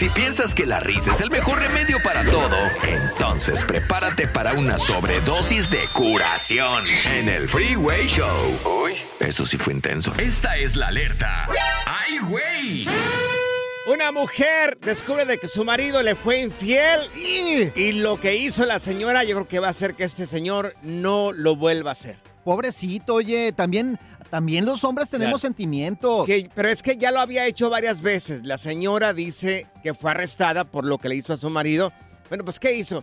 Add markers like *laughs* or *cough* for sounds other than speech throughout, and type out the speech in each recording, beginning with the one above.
Si piensas que la risa es el mejor remedio para todo, entonces prepárate para una sobredosis de curación en el Freeway Show. Uy, eso sí fue intenso. Esta es la alerta. ¡Ay, güey! Una mujer descubre de que su marido le fue infiel y, y lo que hizo la señora yo creo que va a hacer que este señor no lo vuelva a hacer. Pobrecito, oye, también, también los hombres tenemos sentimientos. Que- pero es que ya lo había hecho varias veces. La señora dice que fue arrestada por lo que le hizo a su marido. Bueno, pues ¿qué hizo?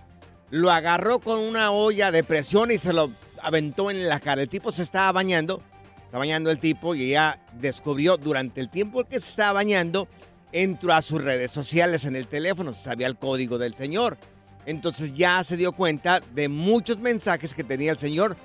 Lo agarró con una olla de presión y se lo aventó en la cara. El tipo se estaba bañando, está bañando el tipo y ella descubrió durante el tiempo que se estaba bañando, entró a sus redes sociales en el teléfono, sabía el código del señor. Entonces ya se dio cuenta de muchos mensajes que tenía el señor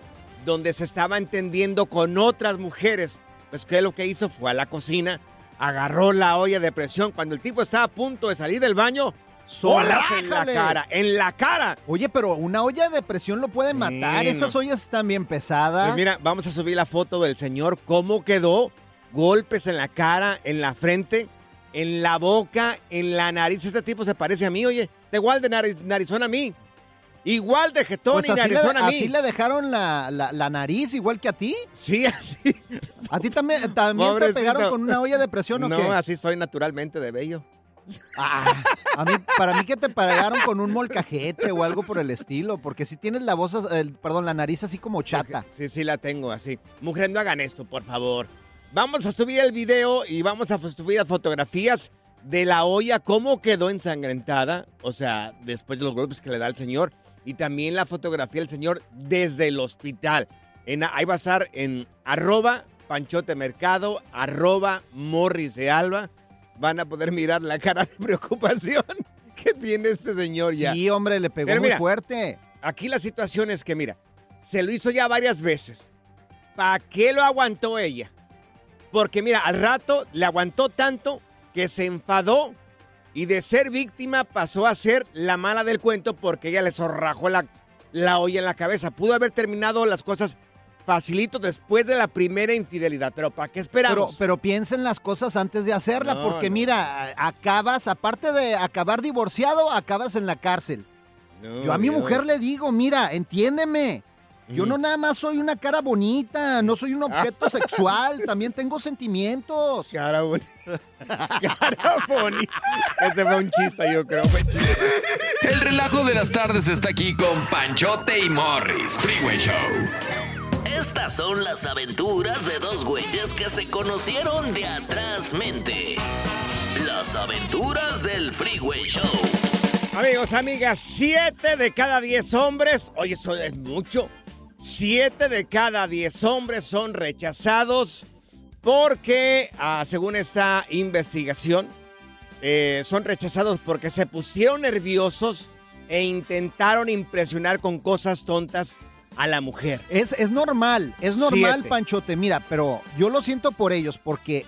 donde se estaba entendiendo con otras mujeres. Pues que lo que hizo fue a la cocina, agarró la olla de presión cuando el tipo estaba a punto de salir del baño. Solas en la cara, en la cara. Oye, pero una olla de presión lo puede matar. Esas no. ollas están bien pesadas. Pues mira, vamos a subir la foto del señor, cómo quedó. Golpes en la cara, en la frente, en la boca, en la nariz. Este tipo se parece a mí, oye. De igual de nariz, narizón a mí. Igual de jetón Pues y así, le, a mí. así le dejaron la, la- la nariz igual que a ti. Sí, *laughs* así. ¿A ti también, también te pegaron con una olla de presión o no, qué? así soy naturalmente de bello. Ah, a mí, para mí que te pegaron con un molcajete o algo por el estilo, porque si tienes la voz, perdón, la nariz así como chata. Sí, sí, la tengo así. Mujer, no hagan esto, por favor. Vamos a subir el video y vamos a subir las fotografías de la olla, cómo quedó ensangrentada, o sea, después de los golpes que le da el señor, y también la fotografía del señor desde el hospital. En, ahí va a estar en arroba panchote mercado, arroba morris de alba. Van a poder mirar la cara de preocupación *laughs* que tiene este señor ya. Sí, hombre, le pegó Pero muy mira, fuerte. Aquí la situación es que, mira, se lo hizo ya varias veces. ¿Para qué lo aguantó ella? Porque, mira, al rato le aguantó tanto que se enfadó y de ser víctima pasó a ser la mala del cuento porque ella le zorrajó la, la olla en la cabeza. Pudo haber terminado las cosas facilito después de la primera infidelidad, pero ¿para qué Pero, esperamos? pero piensen las cosas antes de hacerla, No, porque no. mira, acabas, aparte de acabar divorciado, acabas en la cárcel. No, Yo a mi mujer le digo, mira, entiéndeme. Yo no nada más soy una cara bonita, no soy un objeto *laughs* sexual, también tengo sentimientos. Cara bonita. *laughs* Cara bonita. Ese fue un chiste, yo creo. El relajo de las tardes está aquí con Panchote y Morris. Freeway Show. Estas son las aventuras de dos güeyes que se conocieron de atrás mente. Las aventuras del Freeway Show. Amigos, amigas, 7 de cada 10 hombres, oye, eso es mucho. 7 de cada 10 hombres son rechazados porque, ah, según esta investigación, eh, son rechazados porque se pusieron nerviosos e intentaron impresionar con cosas tontas a la mujer. Es, es normal, es normal, Siete. Panchote. Mira, pero yo lo siento por ellos porque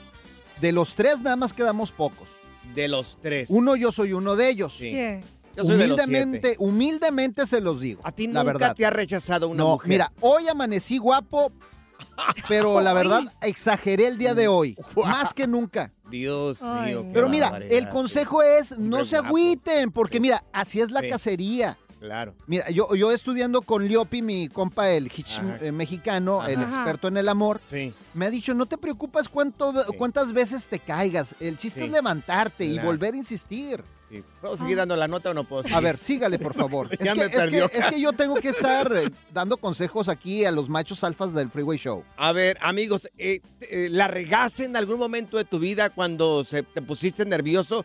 de los tres nada más quedamos pocos. De los tres. Uno, yo soy uno de ellos. Sí. ¿Qué? Yo soy de los humildemente, humildemente se los digo. A ti la nunca verdad. te ha rechazado una no, mujer. mira, hoy amanecí guapo, pero la *laughs* verdad exageré el día de hoy, más que nunca. Dios Ay, mío. Pero mira, el consejo es no se guapo. agüiten, porque Sí. mira, así es la Sí. cacería. Claro. Mira, yo, yo estudiando con Liopi, mi compa, el hitch eh, mexicano, el experto en el amor, Sí. me ha dicho, no te preocupes cuánto, cuántas veces te caigas. El chiste Sí. es levantarte y volver a insistir. Sí. ¿Puedo seguir dando la nota o no puedo seguir? A ver, sígale, por *laughs* favor. es, Ya que, me es, que, es que yo tengo que estar eh, dando consejos aquí a los machos alfas del Freeway Show. A ver, amigos, eh, eh, ¿la regaste en algún momento de tu vida cuando se, te pusiste nervioso?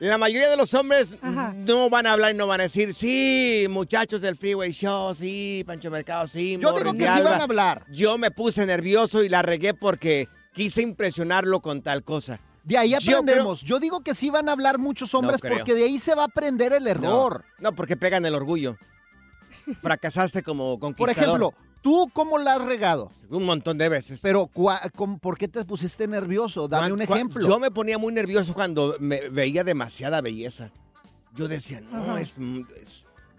La mayoría de los hombres Ajá. no van a hablar y no van a decir, sí, muchachos del Freeway Show, sí, Pancho Mercado, sí, Yo Morris digo que sí Alba". van a hablar. Yo me puse nervioso y la regué porque quise impresionarlo con tal cosa. De ahí Yo aprendemos. Yo, digo que sí van a hablar muchos hombres porque de ahí se va a aprender el error. No, no, porque pegan el orgullo. Fracasaste como Por conquistador. ejemplo, ¿tú cómo la has regado? Un montón de veces. Pero, ¿por qué te pusiste nervioso? Dame un ejemplo. Yo me ponía muy nervioso cuando me veía demasiada belleza. Yo decía, no, es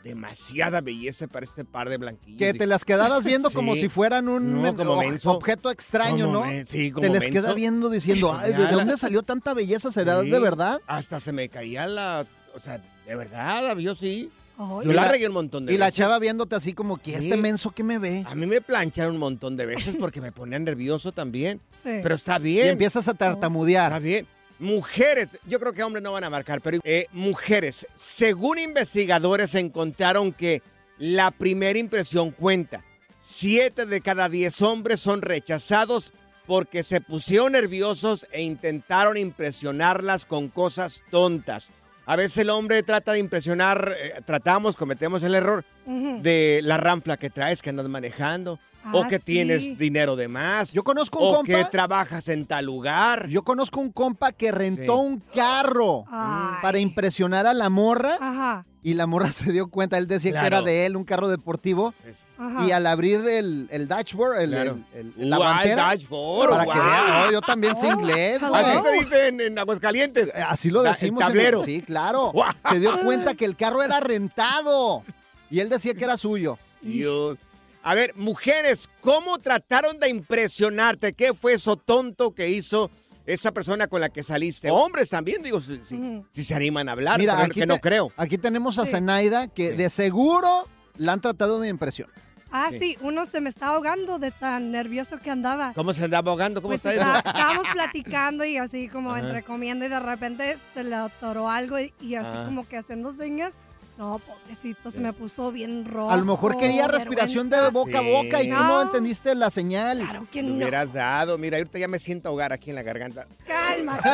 demasiada belleza para este par de blanquillos. Que Y- te las quedabas *laughs* viendo Sí. como si fueran un No, como o- menso. objeto extraño, Como ¿no? sí, como te les menso. queda viendo diciendo, ay, ¿de la- dónde salió tanta belleza? ¿Será Sí, de verdad? Hasta se me caía la... O sea, de verdad, yo sí. Yo Y la, la- regué un montón de Y la veces. chava viéndote así como, que este Sí. menso que me ve? A mí me plancharon un montón de veces porque me ponía nervioso también. sí. Pero está Y bien. empiezas a Está tartamudear. bien. Mujeres, yo creo que hombres no van a marcar, pero eh, mujeres, según investigadores encontraron que la primera impresión cuenta. Siete de cada diez hombres son rechazados porque se pusieron nerviosos e intentaron impresionarlas con cosas tontas. A veces el hombre trata de impresionar, eh, tratamos, cometemos el error de la ranfla que traes, que andas manejando, o Ah, que sí. tienes dinero de más, Yo conozco un o compa. que trabajas en tal lugar. Yo conozco un compa que rentó Sí. un carro Ay. para impresionar a la morra Ajá, y la morra *laughs* se dio cuenta. Él decía que era de él, un carro deportivo. ajá. Y al abrir el, el dashboard, el, Claro. el- el- la guantera, dashboard, para que guau. vean, no, yo también sé Oh, inglés. güey. Así se dice en, en Aguascalientes. Eh, Así lo Da- decimos. En el- tablero. sí, claro. Se dio cuenta *laughs* que el carro era rentado. Y él decía que era suyo. Dios. A ver, mujeres, ¿cómo trataron de impresionarte? ¿Qué fue eso tonto que hizo esa persona con la que saliste? Hombres también, digo, si, si- si se animan a hablar, Mira, aquí que no te- creo. Aquí tenemos a Sí. Zenaida, que Sí. de seguro la han tratado de impresión. Ah, Sí. sí, uno se me está ahogando de tan nervioso que andaba. ¿Cómo se andaba ahogando? ¿Cómo Pues está está- eso? estábamos platicando y así como Ajá. entre comiendo y de repente se le atoró algo y, y así Ah. como que haciendo señas. No, pobrecito, se me puso bien rojo. A lo mejor quería respiración de boca a boca y tú no entendiste la señal. Claro que Me no. hubieras dado. Mira, ahorita ya me siento ahogar aquí en la garganta. Cálmate. *laughs*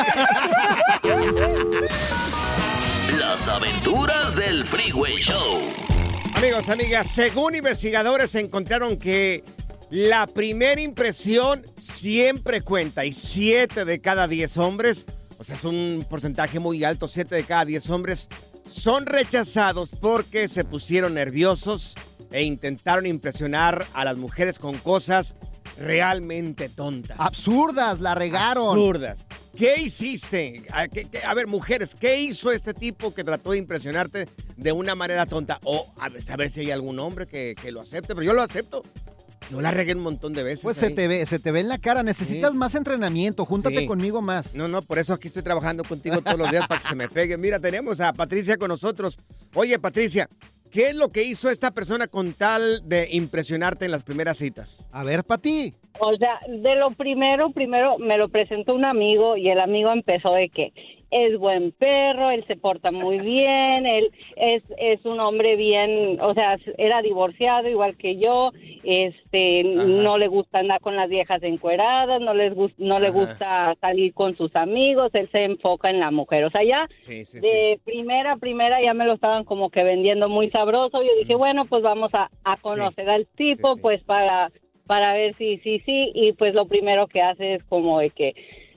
Las aventuras del Freeway Show. Amigos, amigas, según investigadores encontraron que la primera impresión siempre cuenta y 7 de cada 10 hombres, o sea, es un porcentaje muy alto, 7 de cada 10 hombres son rechazados porque se pusieron nerviosos e intentaron impresionar a las mujeres con cosas realmente tontas. Absurdas, la regaron. Absurdas. ¿Qué hiciste? A, qué- qué- a ver, mujeres, ¿qué hizo este tipo que trató de impresionarte de una manera tonta? O a ver, a ver si hay algún hombre que, que lo acepte, pero yo lo acepto. Yo la regué un montón de veces. Pues se te ve, se te ve en la cara. Necesitas Sí. más entrenamiento. Júntate Sí. conmigo más. No, no, por eso aquí estoy trabajando contigo todos los días para que se me pegue. Mira, tenemos a Patricia con nosotros. Oye, Patricia, ¿qué es lo que hizo esta persona con tal de impresionarte en las primeras citas? A ver, Pati. O sea, de lo primero, primero me lo presentó un amigo y el amigo empezó de que es buen perro, él se porta muy bien, él es, es un hombre bien, o sea, era divorciado igual que yo este, no le gusta andar con las viejas encueradas, no les no le gusta salir con sus amigos, él se enfoca en la mujer. O sea, ya Sí, sí, sí. de primera a primera ya me lo estaban como que vendiendo muy sabroso. Yo dije, bueno, pues vamos a, a conocer al tipo, pues para, para ver si sí, sí. Y pues lo primero que hace es como de que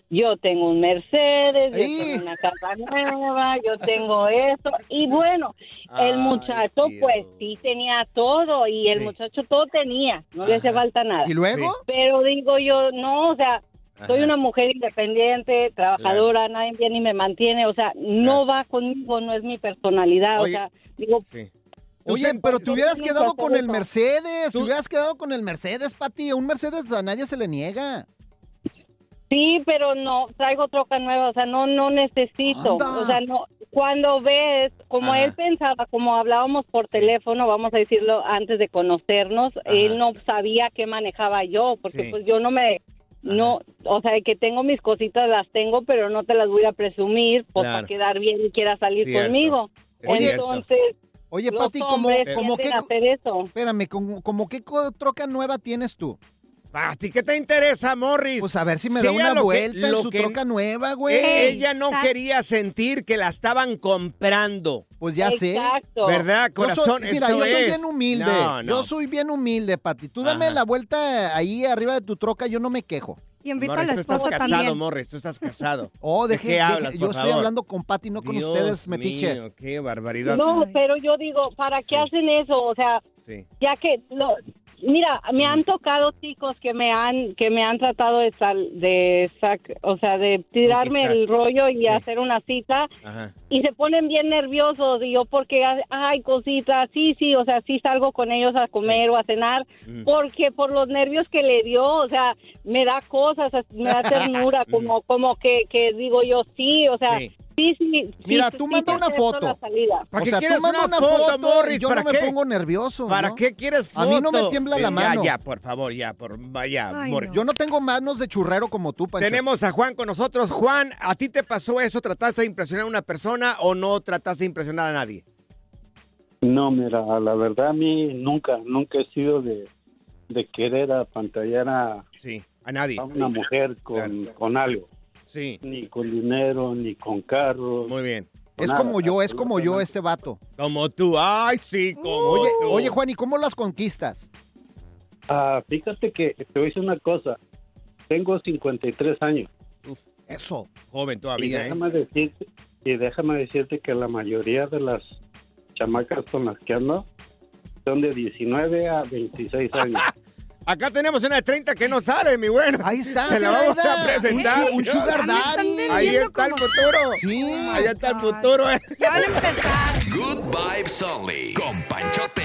yo tengo un Mercedes, yo tengo una casa nueva, yo tengo esto. Y bueno, el muchacho Dios. pues sí tenía todo y el Sí. muchacho todo tenía, no le hace falta nada. ¿Y luego? Pero digo yo, no, o sea, soy una mujer independiente, trabajadora, nadie viene y me mantiene, o sea, no va conmigo, no es mi personalidad, Oye. o sea, digo, Sí. Oye, pero te hubieras quedado con el eso. Mercedes, te hubieras quedado con el Mercedes, Pati. Un Mercedes a nadie se le niega. Sí, pero no, traigo troca nueva, o sea, no, no necesito, Anda. o sea, no, cuando ves, como Ajá. él pensaba, como hablábamos por teléfono, vamos a decirlo antes de conocernos, él no sabía qué manejaba yo, porque Sí. pues yo no me... No, o sea, que tengo mis cositas, las tengo, pero no te las voy a presumir pues, Claro. para quedar bien y quiera salir Cierto. conmigo. Cierto. Entonces, Oye, los Pati, como, hombres como eso. espérame, como, como qué troca nueva tienes tú? ¿A ti qué te interesa, Morris? Pues a ver si me Sí, da a una que- vuelta en su que- troca nueva, güey. Eh, Ella no estás- quería sentir que la estaban comprando. Pues ya sé. Exacto. ¿Verdad, Yo soy- corazón? mira, Eso yo soy bien humilde. No, no. Yo soy bien humilde, Pati. Tú dame Ajá. la vuelta ahí arriba de tu troca, yo no me quejo. Y invita a Morris, la tú estás esposa casado, también. Morris, tú estás casado. *laughs* Oh, ¿De deje, hablas, yo por estoy favor? hablando con Pati, no con Dios ustedes, metiches. mío, qué barbaridad. No, pero yo digo, ¿para qué Sí. hacen eso? O sea, Sí. ya que lo, mira, me han tocado chicos que me han que me han tratado de sal, de sac- o sea, de tirarme el rollo y Sí. hacer una cita Ajá. y se ponen bien nerviosos y yo porque ay, cositas, sí, sí, o sea, sí salgo con ellos a comer o a cenar Mm. porque por los nervios que le dio, o sea, me da cosas, me da *laughs* ternura, como como que que digo yo, sí, o sea, Sí. Sí, sí. Mira, sí, tú sí manda una foto. ¿Para o qué sea, quieres tú manda una una foto, foto, Morris? yo ¿Para no me pongo nervioso. ¿Para ¿no? qué quieres foto? A mí no me tiembla la mano. Ya, ya, por favor, ya, por vaya, Ay, Morris. no. Yo no tengo manos de churrero como tú, Pancho. Tenemos a Juan con nosotros. Juan, ¿a ti te pasó eso? ¿Trataste de impresionar a una persona o no trataste de impresionar a nadie? No, mira, la verdad a mí nunca, nunca he sido de, de querer apantallar a, Sí, a nadie. a una mujer con, Claro. con algo, Sí, ni con dinero, ni con carros. muy bien. Es Nada, como yo, es como yo este vato. Como tú. Ay, sí, como Oye, tú. oye, Juan, ¿y cómo las conquistas? Ah, fíjate que te voy a decir una cosa. Tengo 53 años Eso. Joven y todavía, ¿eh? déjame decirte y déjame decirte que la mayoría de las chamacas con las que ando son de 19 a 26 años. *laughs* Acá tenemos una de 30 que no sale, mi bueno. Ahí está, Se la vamos a presentar. Un, sugar daddy. Ahí está el futuro. Sí. Allá está el futuro, ¿eh? Ya van a empezar. Good Vibes Only. Con Panchote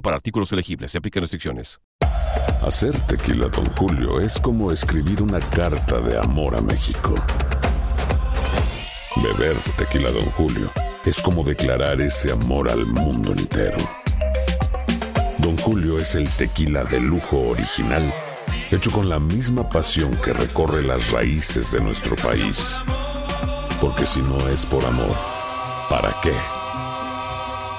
para artículos elegibles. Se aplican restricciones. Hacer tequila, Don Julio, es como escribir una carta de amor a México. Beber tequila, Don Julio, es como declarar ese amor al mundo entero. Don Julio es el tequila de lujo original, hecho con la misma pasión que recorre las raíces de nuestro país. Porque si no es por amor, ¿para qué?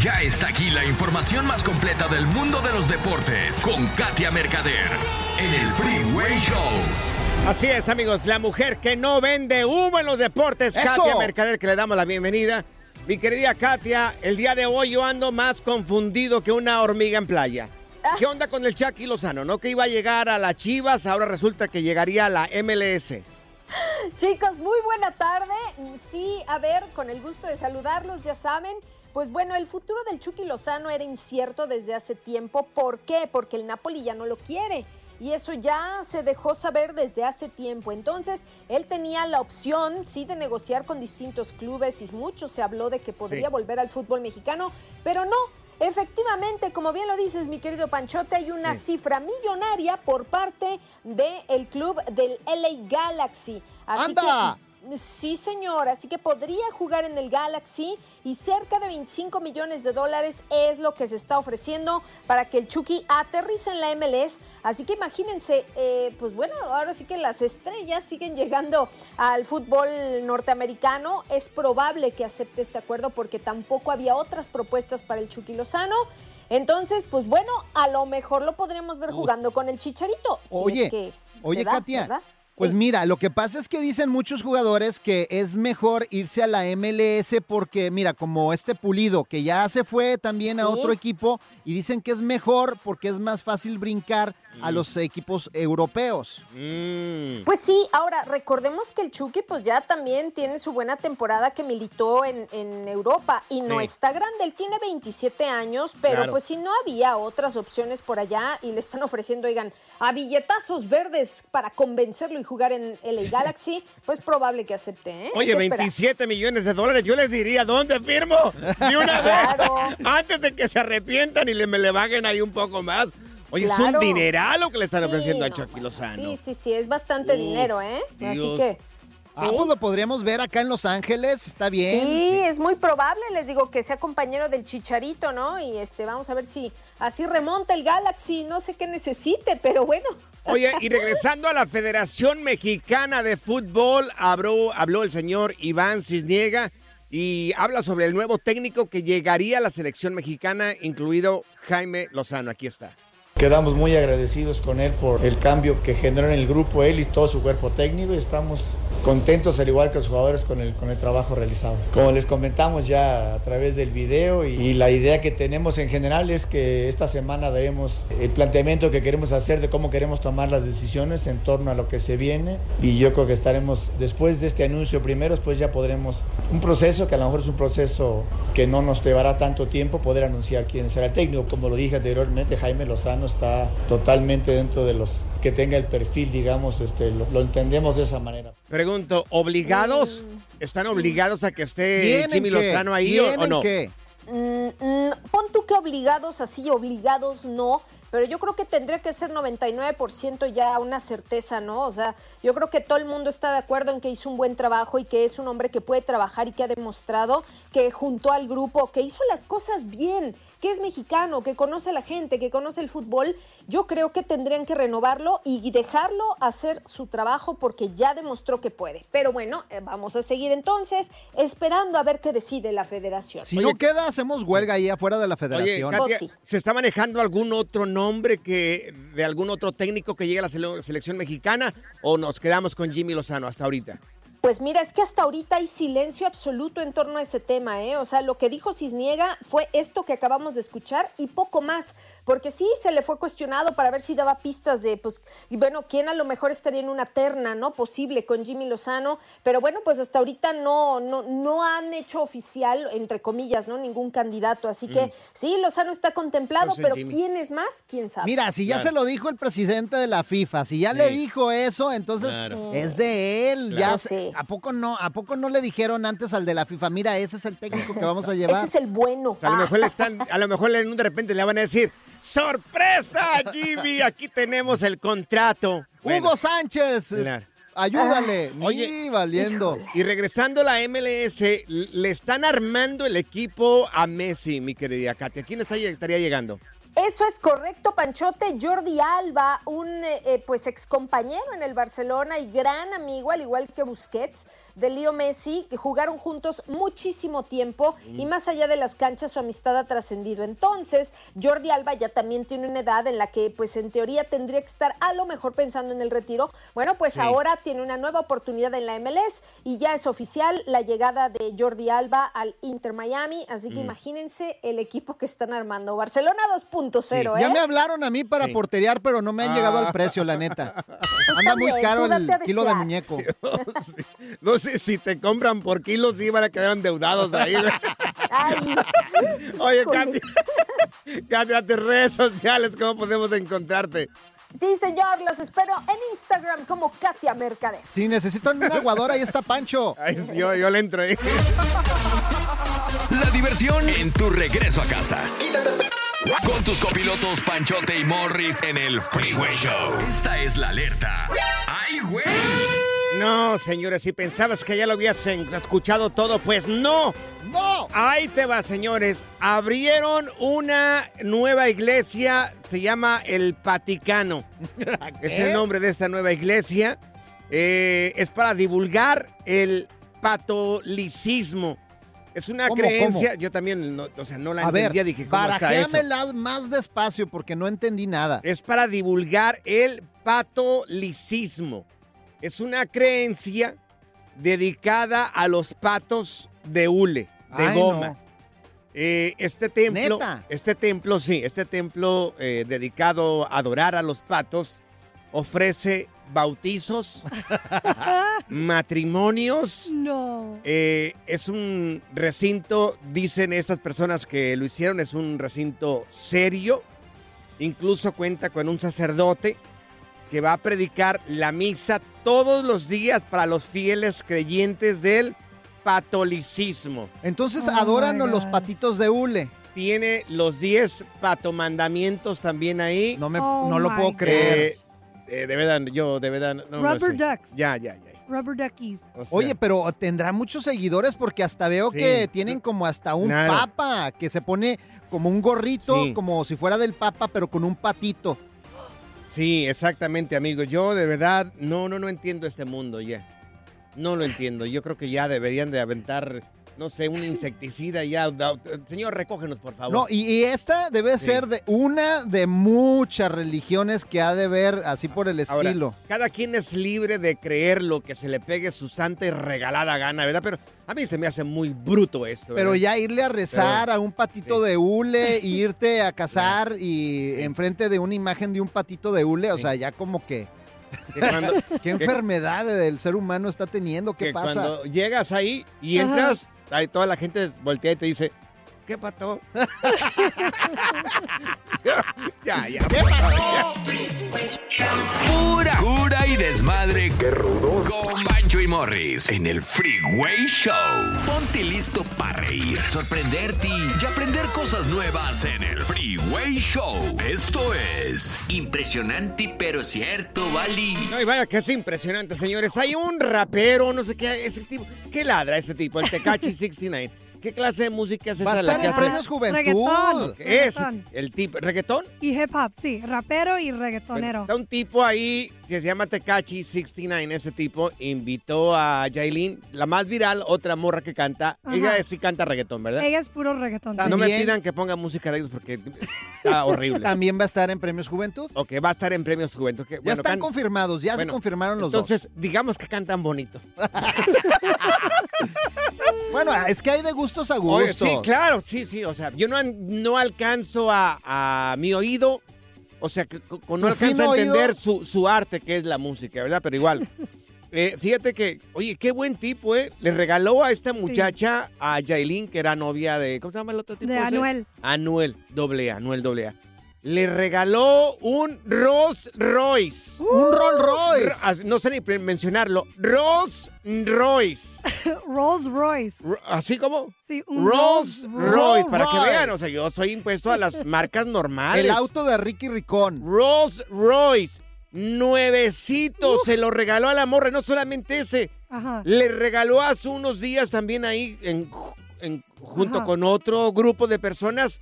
Ya está aquí la información más completa del mundo de los deportes con Katia Mercader en el Freeway Show. Así es, amigos, la mujer que no vende humo en los deportes, ¡Eso! Katia Mercader, que le damos la bienvenida. Mi querida Katia, el día de hoy yo ando más confundido que una hormiga en playa. ¿Qué onda con el Chucky Lozano? ¿No que iba a llegar a las Chivas? Ahora resulta que llegaría a la MLS. Chicos, muy buena tarde. Sí, a ver, con el gusto de saludarlos, ya saben. Pues bueno, el futuro del Chucky Lozano era incierto desde hace tiempo. ¿Por qué? Porque el Napoli ya no lo quiere. Y eso ya se dejó saber desde hace tiempo. Entonces, él tenía la opción, sí, de negociar con distintos clubes y mucho se habló de que podría Sí. volver al fútbol mexicano, pero no. Efectivamente, como bien lo dices, mi querido Panchote, hay una Sí. cifra millonaria por parte del club del LA Galaxy. Así ¡Anda! que Sí, señor, así que podría jugar en el Galaxy y cerca de 25 millones de dólares es lo que se está ofreciendo para que el Chucky aterrice en la MLS. Así que imagínense, eh, pues bueno, ahora sí que las estrellas siguen llegando al fútbol norteamericano. Es probable que acepte este acuerdo porque tampoco había otras propuestas para el Chucky Lozano. Entonces, pues bueno, a lo mejor lo podríamos ver jugando con el Chicharito. si Oye, es que oye, da, Katia. ¿verdad? Pues mira, lo que pasa es que dicen muchos jugadores que es mejor irse a la MLS porque, mira, como este Pulido, que ya se fue también a Sí. otro equipo, y dicen que es mejor porque es más fácil brincar a los equipos europeos. Pues sí, ahora recordemos que el Chucky pues ya también tiene su buena temporada que militó en, en Europa y no Sí. está grande, él tiene 27 años, pero Claro. pues si no había otras opciones por allá y le están ofreciendo, oigan, a billetazos verdes para convencerlo y jugar en el Galaxy, pues probable que acepte, ¿eh? Oye, que esperar. 27 millones de dólares, yo les diría, ¿dónde firmo? De una *laughs* Claro. vez, antes de que se arrempienten y le, me le baguen ahí un poco más. Oye, es un dineral lo que le están Sí, ofreciendo a no, Chucky Lozano. Sí, sí, sí, es bastante Uf, dinero, ¿eh? Así que... Ah, pues lo podríamos ver acá en Los Ángeles, está bien. Sí, es muy probable, les digo, que sea compañero del Chicharito, ¿no? Y este, vamos a ver si así remonta el Galaxy, no sé qué necesite, pero bueno. Oye, *laughs* y regresando a la Federación Mexicana de Fútbol, habló, habló el señor Iván Cisniega y habla sobre el nuevo técnico que llegaría a la selección mexicana, incluido Jaime Lozano. Aquí está. Quedamos muy agradecidos con él por el cambio que generó en el grupo él y todo su cuerpo técnico y estamos contentos al igual que los jugadores con el, con el trabajo realizado. Como les comentamos ya a través del video y, y la idea que tenemos en general es que esta semana daremos el planteamiento que queremos hacer de cómo queremos tomar las decisiones en torno a lo que se viene y yo creo que estaremos después de este anuncio primero, después ya podremos un proceso que a lo mejor es un proceso que no nos llevará tanto tiempo poder anunciar quién será el técnico. Como lo dije anteriormente, Jaime Lozano está totalmente dentro de los que tenga el perfil, digamos, este, lo, lo entendemos de esa manera. Pregunto, ¿obligados? ¿Están obligados a que esté ¿Tienen Jimmy? Lozano ahí o- o, ¿Tienen no? que? Mm, mm, pon tú que obligados, así obligados no, pero yo creo que tendría que ser 99% ya una certeza, ¿no? O sea, yo creo que todo el mundo está de acuerdo en que hizo un buen trabajo y que es un hombre que puede trabajar y que ha demostrado que junto al grupo, que hizo las cosas bien, que es mexicano, que conoce a la gente, que conoce el fútbol, yo creo que tendrían que renovarlo y dejarlo hacer su trabajo porque ya demostró que puede. Pero bueno, eh, vamos a seguir entonces esperando a ver qué decide la federación. Si no queda, hacemos huelga ahí afuera de la Oye, federación. Katia, ¿se está manejando algún otro nombre que de algún otro técnico que llegue a la sele- selección mexicana o nos quedamos con Jimmy Lozano hasta ahorita? Pues mira, es que hasta ahorita hay silencio absoluto en torno a ese tema, ¿eh? O sea, lo que dijo Cisniega fue esto que acabamos de escuchar y poco más, porque sí se le fue cuestionado para ver si daba pistas de, pues, y bueno, quién a lo mejor estaría en una terna, ¿no? Posible con Jimmy Lozano, pero bueno, pues hasta ahorita no, no, no han hecho oficial, entre comillas, ¿no? Ningún candidato, así que Mm. sí, Lozano está contemplado, Entonces, pero Jimmy. ¿quién es más? ¿Quién sabe? Mira, si ya se lo dijo el presidente de la FIFA, si ya le dijo eso, entonces Claro. es de él. Claro. Ya se- ¿a poco no? ¿A poco no le dijeron antes al de la FIFA, mira, ese es el técnico que vamos a *laughs* llevar? Ese es el bueno. O sea, a lo mejor le están, a lo mejor le- de repente le van a decir, ¡sorpresa, Jimmy! Aquí tenemos el contrato. Bueno, Hugo Sánchez. Claro. ayúdale. Oye, Ni valiendo. Y regresando a la MLS, le están armando el equipo a Messi, mi querida Katia. ¿Quién estaría llegando? Eso es correcto, Panchote. Jordi Alba, un eh, eh, pues ex compañero en el Barcelona y gran amigo, al igual que Busquets, de Leo Messi, que jugaron juntos muchísimo tiempo y más allá de las canchas su amistad ha trascendido. Entonces, Jordi Alba ya también tiene una edad en la que, pues en teoría, tendría que estar a lo mejor pensando en el retiro. Bueno, pues Sí. ahora tiene una nueva oportunidad en la MLS y ya es oficial la llegada de Jordi Alba al Inter Miami. Así que Mm. imagínense el equipo que están armando. Barcelona 2.0, ¿eh? Ya me hablaron a mí para Sí. porterear, pero no me han llegado al precio, la neta. Anda muy caro el kilo de muñeco. *laughs* No sé si te compran por kilos, sí van a quedar endeudados ahí. güey. Oye, Katia, Katia, tus redes sociales, ¿cómo podemos encontrarte? Sí, señor, los espero en Instagram como Katia Mercader. Si necesito una aguadora, ahí está Pancho. Ay, yo, yo le entro ahí. La diversión en tu regreso a casa. Con tus copilotos Panchote y Morris en el Freeway Show. Esta es la alerta. ¡Ay, güey! No, señores, si pensabas que ya lo habías escuchado todo, pues no. ¡No! Ahí te va, señores. Abrieron una nueva iglesia, se llama el Vaticano. *laughs* es el nombre de esta nueva iglesia. Eh, es para divulgar el catolicismo. Es una ¿Cómo, creencia, cómo? yo también, no, o sea, no la A ver, entendía, dije, ¿cómo está eso? más despacio porque no entendí nada. Es para divulgar el patolicismo. Es una creencia dedicada a los patos de hule, de Ay, goma. no. Eh, este templo, ¿Neta? este templo, sí, este templo eh, dedicado a adorar a los patos ofrece bautizos, *laughs* matrimonios. No. Eh, es un recinto, dicen estas personas que lo hicieron, es un recinto serio. Incluso cuenta con un sacerdote que va a predicar la misa todos los días para los fieles creyentes del catolicismo. Entonces Oh, adoran los patitos de hule. Tiene los 10 patomandamientos también ahí. No, me, Oh, no lo puedo God. creer. Eh, eh, de verdad, yo de verdad no Rubber sé. ducks. Ya, ya, ya. Rubber duckies. O sea, Oye, pero tendrá muchos seguidores porque hasta veo Sí. que tienen como hasta un papa que se pone como un gorrito, Sí. como si fuera del papa, pero con un patito. Sí, exactamente, amigo. Yo de verdad no, no, no entiendo este mundo ya. No lo entiendo. Yo creo que ya deberían de aventar, no sé, un insecticida ya. Señor, recógenos, por favor. No, y, y esta debe Sí. ser de una de muchas religiones que ha de ver así por el Ahora, estilo. cada quien es libre de creer lo que se le pegue su santa y regalada gana, ¿verdad? Pero a mí se me hace muy bruto esto. Pero ya irle a rezar Pero- a un patito sí. de hule, y *laughs* irte a cazar y enfrente de una imagen de un patito de hule, o sea, ya como que Que cuando, *laughs* qué enfermedad del ser humano está teniendo, ¿qué que pasa? cuando llegas ahí y Ajá. Toda la gente voltea y te dice, ¿qué pato? *laughs* ya, ya. favor, ya. Pura cura y desmadre. ¡Qué rudos! Con Bancho y Morris en el Freeway Show. Ponte listo para reír, sorprenderte y aprender cosas nuevas en el Freeway Show. Esto es Impresionante, pero cierto, Bali. No, y vaya que es impresionante, señores. Hay un rapero, no sé qué, ese tipo. ¿Qué ladra ese tipo? El Tecachi *laughs* 69. ¿Qué clase de música es Va a esa la estar que en hace? Premios Juventud. Reggaetón. ¿Qué es? Reggaetón. El tipo, ¿reggaetón? Y hip hop, sí. Rapero y reggaetonero. está un tipo ahí que se llama Tecachi 69. Ese tipo invitó a Jailin, la más viral, otra morra que canta. Ajá. Ella sí canta reggaetón, ¿verdad? Ella es puro reggaetón. sí. No me También- pidan que ponga música de ellos porque está *laughs* horrible. También va a estar en Premios Juventud. Ok, va a estar en Premios Juventud. que, Ya bueno, están can- confirmados, ya bueno, se confirmaron los Entonces, digamos que cantan bonito. dos. *laughs* Bueno, es que hay de gustos a Oye, sí, claro, sí, sí. O sea, yo no, no alcanzo a, a mi oído, o sea, que co- no ¿Tu alcanzo fino a entender su, su arte, que es la música, ¿verdad? Pero igual. *laughs* eh, fíjate que, oye, qué buen tipo, ¿eh? Le regaló a esta Sí. muchacha, a Yailin, que era novia de, ¿cómo se llama el otro tipo? De ese? Anuel. Anuel, doble A, Anuel doble A. Le regaló un Rolls Royce. Un Rolls Royce. No sé ni mencionarlo. Rolls *laughs* Royce. Rolls Royce. R- ¿Así como? Sí, un Rolls Royce, para que vean, o sea, yo soy impuesto a las *laughs* marcas normales. El auto de Ricky Ricón. Rolls Royce. Nuevecito, se lo regaló a la morra, no solamente ese. Ajá. Le regaló hace unos días también ahí, en, en- junto Ajá. con otro grupo de personas,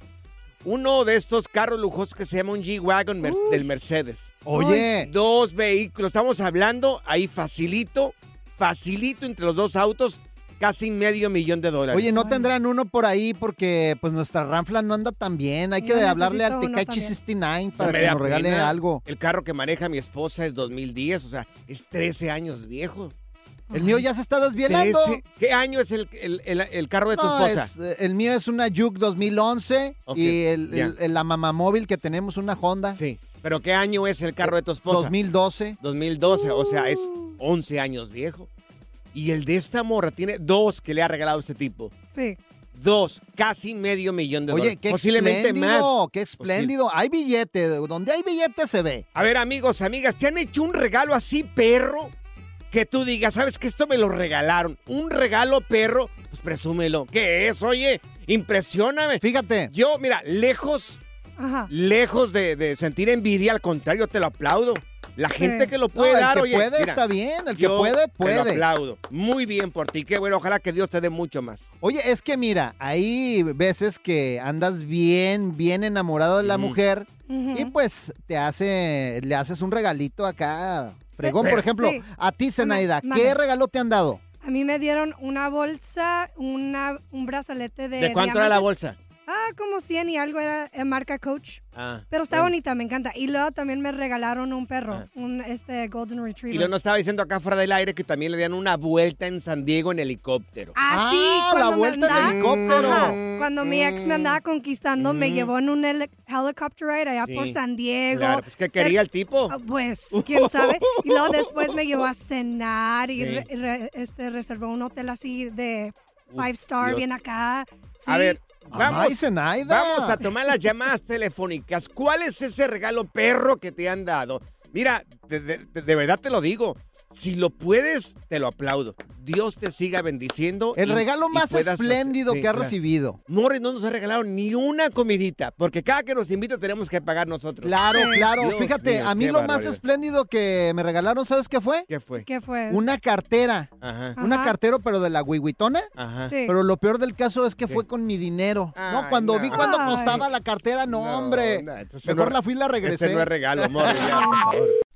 uno de estos carros lujosos que se llama un G-Wagon mer- del Mercedes. Oye. Dos vehículos, estamos hablando ahí facilito, facilito entre los dos autos, casi medio millón de dólares. Oye, no tendrán uno por ahí porque pues nuestra ranfla no anda tan bien. Hay que Yo hablarle al Tecachi también. 69 No para que nos regale pena. algo. El carro que maneja mi esposa es 2010, o sea, es 13 años viejo. El mío ya se está desvielando. 13. ¿Qué año es el, el- el- el carro de tu No, esposa? es, eh, el mío es una Juke 2011 Ok, y el, ya. el- el- la mamamóvil que tenemos una Honda. Sí. ¿Pero qué año es el carro de tu esposa? 2012. 2012, o sea, es 11 años viejo. Y el de esta morra tiene dos que le ha regalado este tipo. Sí. Dos, casi medio millón de Oye, dólares. qué Posiblemente espléndido, más. qué espléndido. Hay billete, donde hay billete se ve. A ver, amigos, amigas, ¿te han hecho un regalo así, perro? Que tú digas, ¿sabes que esto me lo regalaron? Un regalo, perro, pues presúmelo. ¿Qué es? Oye, impresióname. Fíjate. Yo, mira, lejos, Ajá. lejos de, de sentir envidia, al contrario, te lo aplaudo. La gente Sí. que lo puede No, el dar, que oye. puede mira, está bien, el que yo puede, Te lo puede. aplaudo. Muy bien por ti. Qué bueno, ojalá que Dios te dé mucho más. Oye, es que mira, hay veces que andas bien, bien enamorado de la mujer y pues te hace, le haces un regalito acá. Fregón, Pero- por ejemplo, Sí. a ti, Zenaida. ¿qué regalo te han dado? A mí me dieron una bolsa, una, un brazalete de. ¿De cuánto era la diamantes. bolsa? Ah, como 100 y algo era eh, marca Coach. Ah, Pero está bueno. bonita, me encanta. Y luego también me regalaron un perro, Ah. un este Golden Y Retriever. luego nos estaba diciendo acá fuera del aire que también le dieron una vuelta en San Diego en helicóptero. Ah, sí, Ah, cuando la vuelta en helicóptero. Ajá, Cuando mi ex me andaba conquistando, me Mm. llevó en un heli- helicopter ride allá por San Diego. Claro, pues que quería el tipo. Ah, Pues, quién sabe. Y luego después me llevó a cenar y Sí. re- re- este, reservó un hotel así de five star, Dios. bien acá. A Sí. ver, vamos, Ay, Zenaida. vamos a tomar las llamadas telefónicas. ¿Cuál es ese regalo perro que te han dado? Mira, de, de- de- de verdad te lo digo. Si lo puedes, te lo aplaudo. Dios te siga bendiciendo. El y- regalo más hacer- espléndido sí, que ha claro. recibido. Morris no nos ha regalado ni una comidita, porque cada que nos invita tenemos que pagar nosotros. Claro, claro. Dios Fíjate, mío, a mí lo más espléndido que me regalaron, ¿sabes qué fue? ¿Qué fue? ¿Qué fue? Una cartera. Ajá, Una Ajá. cartera, pero de la huihuitona. ajá. Sí. Pero lo peor del caso es que ¿Qué? fue con mi dinero. no, cuando no. vi cuánto costaba la cartera, no, hombre. no, Mejor no- la fui y la regresé. Ese no es regalo, favor.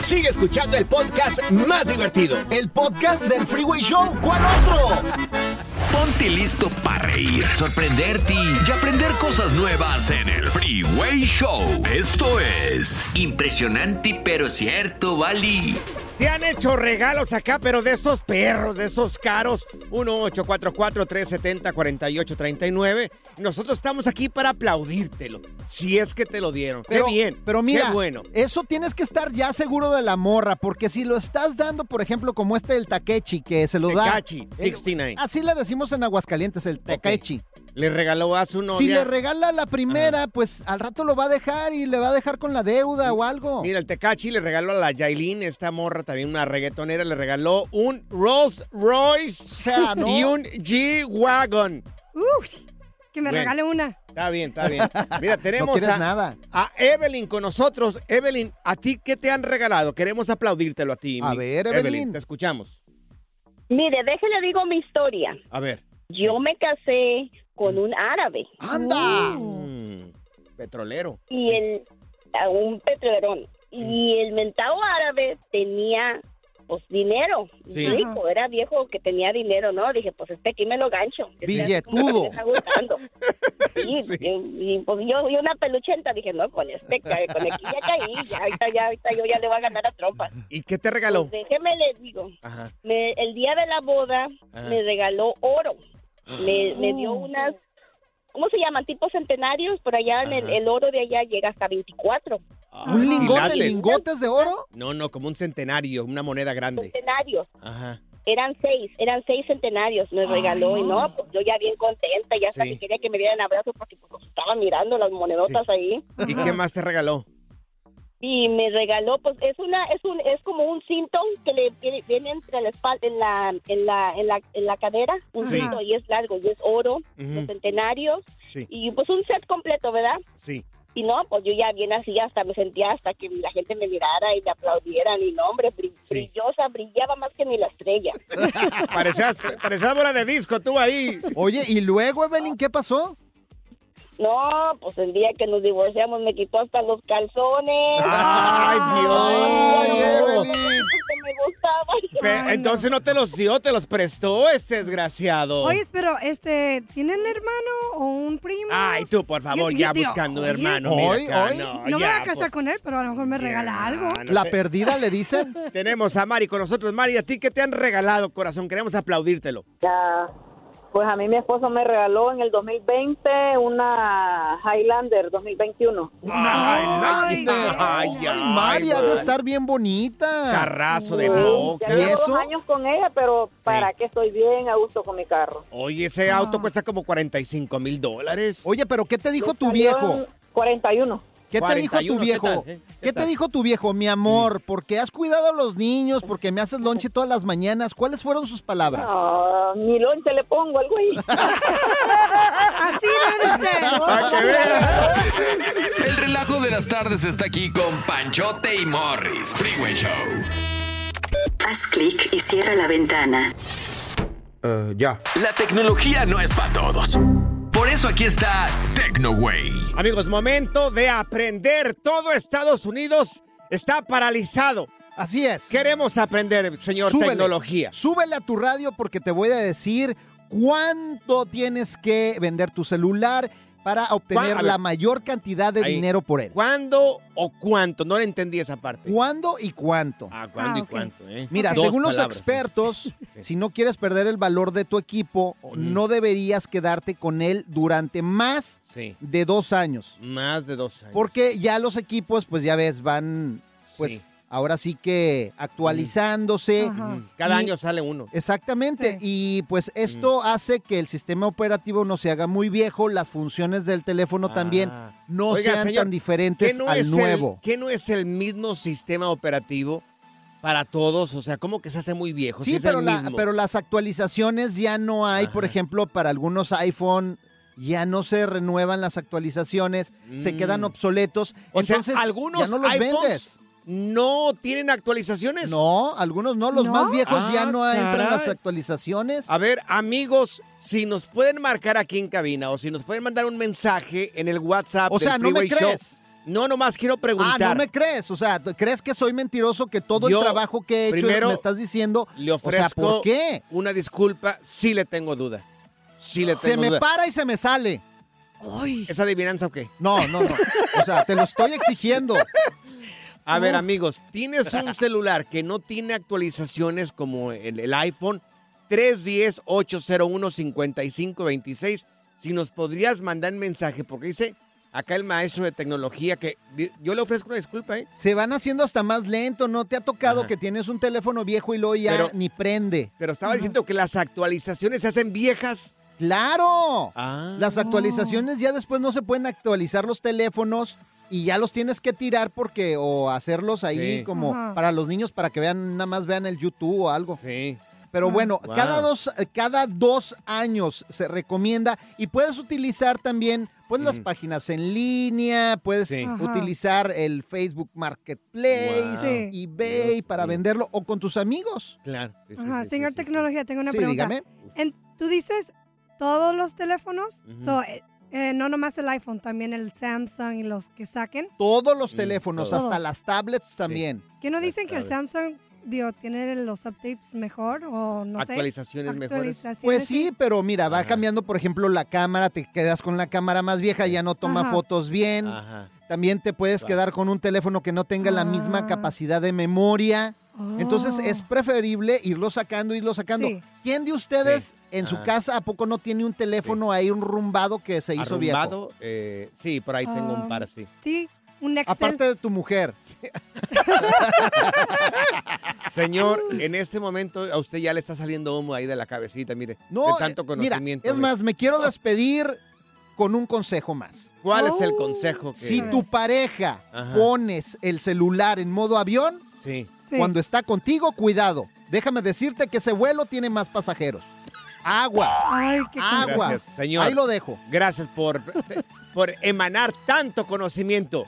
Sigue escuchando el podcast más divertido. El podcast del Freeway Show. ¿Cuál otro? Ponte listo para reír, sorprenderte y aprender cosas nuevas en el Freeway Show. Esto es Impresionante pero cierto, Bali. Te han hecho regalos acá, pero de esos perros, de esos caros. 1-844-370-4839. Nosotros estamos aquí para aplaudírtelo. Si es que te lo dieron. Pero, qué bien. Pero mira, Qué bueno. eso tienes que estar ya seguro de la morra, porque si lo estás dando, por ejemplo, como este el Takechi, que se lo da. El- 69. así le decimos en Aguascalientes, el Takechi. Le regaló a su novia. Si le regala la primera, pues al rato lo va a dejar y le va a dejar con la deuda o algo. Mira, el Tecachi le regaló a la Yailin, esta morra, también una reggaetonera, le regaló un Rolls Royce sea, ¿no? y un G-Wagon. Uf, que me Bueno. regale una. Está bien, está bien. Mira, *laughs* tenemos a, nada. a Evelyn con nosotros. Evelyn, ¿a ti qué te han regalado? Queremos aplaudírtelo a ti. A mi- ver, Evelyn. te escuchamos. Mire, déjele digo mi historia. A ver. Yo me casé con un árabe ¡Anda! Mm, petrolero. y el un petrolerón y el mentado árabe tenía pues dinero, Sí. rico, era viejo que tenía dinero, ¿no? Dije, pues este aquí me lo gancho. Billetudo. *laughs* está gustando. *laughs* Sí, Sí. Y, y, pues yo y una peluchenta dije, no, con este, con que ya caí, ya, ahorita, ya, ahorita yo ya le voy a ganar a trompas. ¿Y qué te regaló? Pues déjeme le digo, Ajá. me- el día de la boda Ajá. me regaló oro. Me, me dio unas ¿cómo se llaman? Tipos centenarios, por allá en el, oro de allá llega hasta 24. ¿Un lingote, quilates. lingotes de oro? No, no, como un centenario, una moneda grande. Centenarios. Ajá. Eran seis, eran seis centenarios, me regaló y no, pues yo ya bien contenta, ya hasta Sí. que quería que me dieran abrazo porque pues, estaba mirando las monedotas ahí. ¿Y qué más te regaló? Y me regaló pues es una es un es como un cinto que le viene, viene entre la espalda en la en la en la, en la cadera un Sí. cinto y es largo y es oro de centenarios Sí. y pues un set completo verdad Sí. y no pues yo ya bien así hasta me sentía hasta que la gente me mirara y me aplaudieran y no hombre bri- brillosa brillaba más que ni la estrella *laughs* Parecías, parecías bola de disco tú ahí. Oye, ¿y luego, Evelyn, qué pasó? No pues el día que nos divorciamos me quitó hasta los calzones Ay, Dios. que me gustaban Pe- Entonces no te los dio, te los prestó este desgraciado. Oye, pero, este, ¿tienen hermano o un primo? Ay, tú, por favor, Yo- ya yo digo, buscando un hermano. mira Hoy, acá, hoy. No, No me voy a casar pues. con él, pero a lo mejor me regala algo. no ¿La perdida le dicen? *laughs* Tenemos a Mari con nosotros. Mari, ¿a ti qué te han regalado, corazón? Queremos aplaudírtelo. Ya, pues a mí mi esposo me regaló en el 2020 una Highlander 2021. Ay, ay, ay, Mari, ha de Mari. estar bien bonita. Carrazo de boca. Ya llevo dos años con ella, pero para que estoy bien a gusto con mi carro. Oye, ese auto cuesta como 45 mil dólares. Oye, pero ¿qué te dijo tu viejo? en 41. ¿Qué te dijo 41, tu ¿qué viejo? tal, ¿Qué, eh? ¿Qué te dijo tu viejo? Mi amor, porque has cuidado a los niños, porque me haces lonche todas las mañanas. ¿Cuáles fueron sus palabras? Ah, mi lonche le pongo algo ahí. *laughs* Así. *laughs* Para que veas. El relajo de las tardes está aquí con Panchote y Morris. Freeway Show. Haz clic y cierra la ventana. ya. La tecnología no es para todos. Eso aquí está TecnoWay. Amigos, momento de aprender. Todo Estados Unidos está paralizado. Así es. Queremos aprender, señor Súbele. tecnología. Súbele a tu radio porque te voy a decir cuánto tienes que vender tu celular para obtener ¿Cuán- a ver. la mayor cantidad de Ahí. dinero por él. ¿Cuándo o cuánto? No le entendí esa parte. ¿Cuándo y cuánto? Ah, ¿cuándo Ah, y ok. cuánto? eh? Mira, Dos según los palabras, expertos, *laughs* si no quieres perder el valor de tu equipo, no deberías quedarte con él durante más Sí, de dos años. más de dos años. Porque ya los equipos, pues ya ves, van, pues Sí. Ahora sí que actualizándose. Ajá. Cada Y- año sale uno. Exactamente, Sí. y pues esto hace que el sistema operativo no se haga muy viejo, las funciones del teléfono también Ah. no Oiga, sean señor, tan diferentes ¿Qué no al es nuevo. El, ¿Qué no es el mismo sistema operativo para todos? O sea, ¿cómo que se hace muy viejo? Sí, pero, la- pero las actualizaciones ya no hay, por ejemplo, para algunos iPhone ya no se renuevan las actualizaciones, se Mm. quedan obsoletos. O sea, entonces algunos ya no los iPhones vendes. No tienen actualizaciones. No, algunos no, los ¿No? más viejos ya Ah, no entran las actualizaciones. A ver, amigos, si nos pueden marcar aquí en cabina o si nos pueden mandar un mensaje en el WhatsApp O del sea, ¿no me Freeway Show. crees? No, nomás quiero Ah, preguntar. no me crees, o sea, ¿crees que soy mentiroso que todo Yo, el trabajo que he hecho primero, me estás diciendo? Le o sea, ofrezco ¿por qué? una disculpa, sí le tengo duda. Sí le tengo Se me duda. para y se me sale. Ay, ¿Es adivinanza o qué? No, no, no. O sea, te lo estoy exigiendo. *laughs* A ver, amigos, tienes un *laughs* celular que no tiene actualizaciones como el, el iPhone 310-801-5526. Si nos podrías mandar un mensaje, porque dice acá el maestro de tecnología que yo le ofrezco una disculpa, ¿eh? Se van haciendo hasta más lento, ¿no te ha tocado Ajá. que tienes un teléfono viejo y luego ya Pero- ni prende? Pero estaba diciendo que las actualizaciones se hacen viejas. ¡Claro! Ah. Las actualizaciones ya después no se pueden actualizar los teléfonos y ya los tienes que tirar porque o hacerlos ahí Sí. como Ajá. para los niños para que vean nada más vean el YouTube o algo. Sí. Pero bueno, Wow. cada, dos, cada dos años se recomienda y puedes utilizar también pues las Ujú. páginas en línea, puedes Sí. Utilizar el Facebook Marketplace, Wow. eBay Dios para venderlo o con tus amigos. Claro. Sí, sí, Ajá, sí, señor sí, sí, sí. tecnología, tengo una Sí, pregunta. dígame. En- Tú dices todos los teléfonos, Ujú. So, eh, no nomás el iPhone, también el Samsung y los que saquen. Todos los Mm, teléfonos, todos. hasta las tablets también. ¿Que no Las dicen que el. Samsung digo, tiene los updates mejor o no sé? Actualizaciones mejores. Actualizaciones, Pues sí, pero mira, va Ajá. cambiando, por ejemplo, la cámara, te quedas con la cámara más vieja, ya no toma Ajá. fotos bien. Ajá. También te puedes Claro. quedar con un teléfono que no tenga la misma Ah. capacidad de memoria. Entonces Oh. es preferible irlo sacando, irlo sacando. Sí. ¿Quién de ustedes en su casa a poco no tiene un teléfono ahí, un rumbado que se hizo viejo? Arrumbado, eh, sí, por ahí tengo un Ah, par así. Sí, un Nextel. Aparte de tu mujer. *laughs* Señor, en este momento a usted ya le está saliendo humo ahí de la cabecita, mire, No, de tanto eh, mira, conocimiento. es más, me quiero despedir con un consejo más. ¿Cuál es Oh. el consejo que Si tu pareja Ajá. pones el celular en modo avión, Sí. Sí. cuando está contigo, cuidado. Déjame decirte que ese vuelo tiene más pasajeros. Agua, Ay, qué agua. Gracias, señor. Ahí lo dejo. Gracias por, por emanar tanto conocimiento.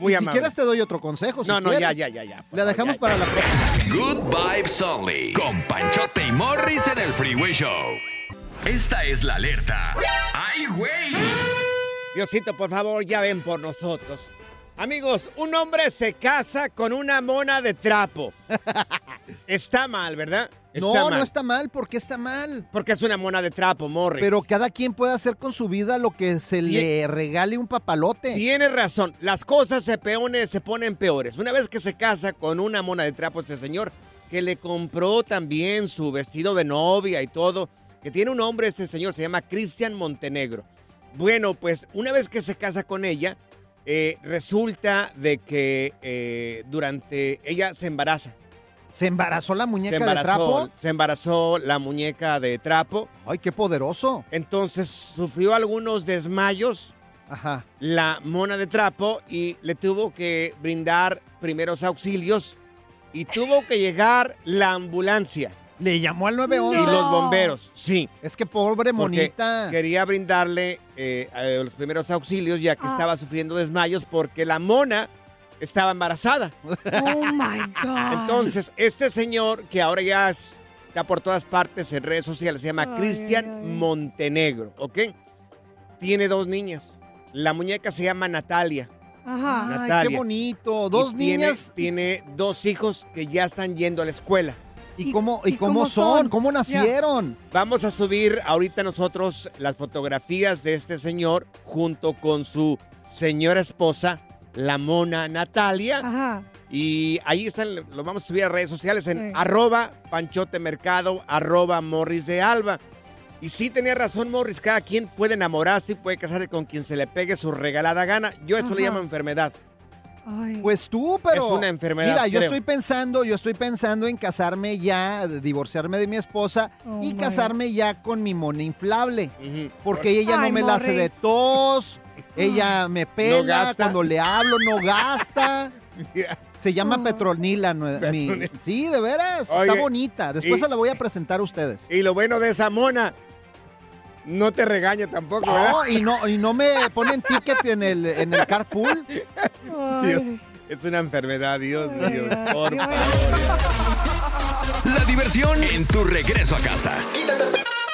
Muy y si amable. quieres te doy otro consejo. si no, no, ya, quieres. ya, ya, ya. La dejamos ya, para ya. la próxima. Good Vibes Only. Con Panchote y Morris en el Freeway Show. Esta es la alerta. ¡Ay, güey! Diosito, por favor, ya ven por nosotros. Amigos, un hombre se casa con una mona de trapo. *laughs* Está mal, ¿verdad? No, mal. no está mal. ¿Por qué está mal? Porque es una mona de trapo, Morris. Pero cada quien puede hacer con su vida lo que se le regale un papalote. Tiene razón, las cosas se, peones, se ponen peores. Una vez que se casa con una mona de trapo este señor, que le compró también su vestido de novia y todo, que tiene un nombre este señor, se llama Cristian Montenegro. Bueno, pues una vez que se casa con ella, eh, resulta de que eh, durante ella se embaraza. ¿Se embarazó la Se muñeca de trapo? se embarazó la muñeca de trapo. Ay, qué poderoso. Entonces sufrió algunos desmayos Ajá. la mona de trapo y le tuvo que brindar primeros auxilios y tuvo que llegar la ambulancia Le llamó al y 911. los bomberos. Sí. Es que pobre Porque monita. quería brindarle eh, los primeros auxilios ya que Ah. estaba sufriendo desmayos porque la mona estaba embarazada. Oh my God. Entonces, este señor que ahora ya es- está por todas partes en redes sociales, se llama Ay, Cristian ay, ay. Montenegro, ¿ok? Tiene dos niñas. La muñeca se llama Natalia. Ajá. Ay, Natalia. qué bonito. Dos Y tiene- niñas. Tiene, dos hijos que ya están yendo a la escuela. ¿Y, ¿Y- cómo, y y cómo cómo son? son? ¿Cómo nacieron? Vamos a subir ahorita nosotros las fotografías de este señor junto con su señora esposa, la mona Natalia. Ajá. Y ahí están, lo vamos a subir a redes sociales en Sí. arroba panchote mercado, arroba morris de alba. Y sí tenía razón Morris, cada quien puede enamorarse y puede casarse con quien se le pegue su regalada gana. Yo esto le llamo enfermedad. Ay. Pues tú, pero. Es una enfermedad, Mira, yo creo. estoy pensando, yo estoy pensando en casarme ya, divorciarme de mi esposa Oh, y my. Casarme ya con mi mona inflable. Porque ella no Ay, me la hace de tos, Ella me pela, gasta. cuando le hablo no gasta. *laughs* Se llama Petronila. no- mi- Petronila. sí, de veras. Oye, está bonita. Después y- se la voy a presentar a ustedes. Y lo bueno de esa mona, no te regaña tampoco, ¿verdad? No, y no, y no me ponen ticket en el, en el carpool. *laughs* Dios, es una enfermedad, Dios mío. Por favor. La diversión en tu regreso a casa.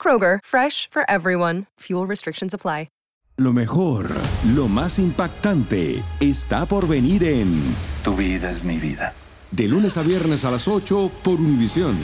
Kroger, fresh for everyone. Fuel restrictions apply. Lo mejor, lo más impactante, está por venir en Tu vida es mi vida. De lunes a viernes a las 8 por Univisión.